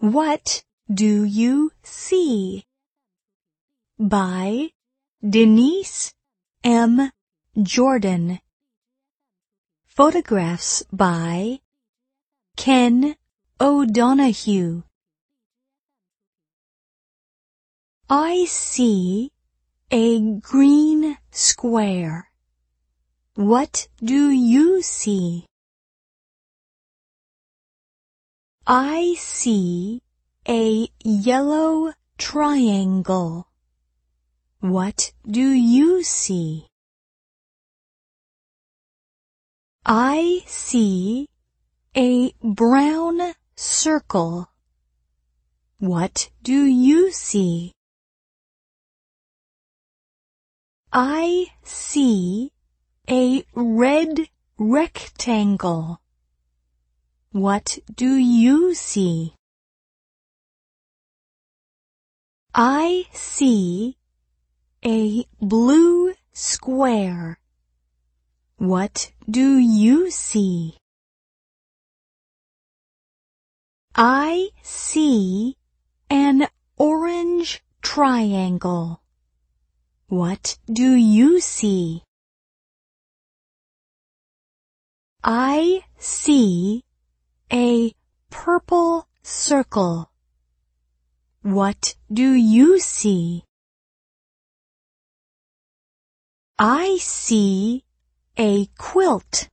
What do you see? By Denise M. Jordan. Photographs by Ken O'Donohue. I see a green square. What do you see? I see a yellow triangle. What do you see? I see a brown circle. What do you see? I see a red rectangle. What do you see? I see a blue square. What do you see? I see an orange triangle. What do you see? I see a purple circle. What do you see? I see a quilt.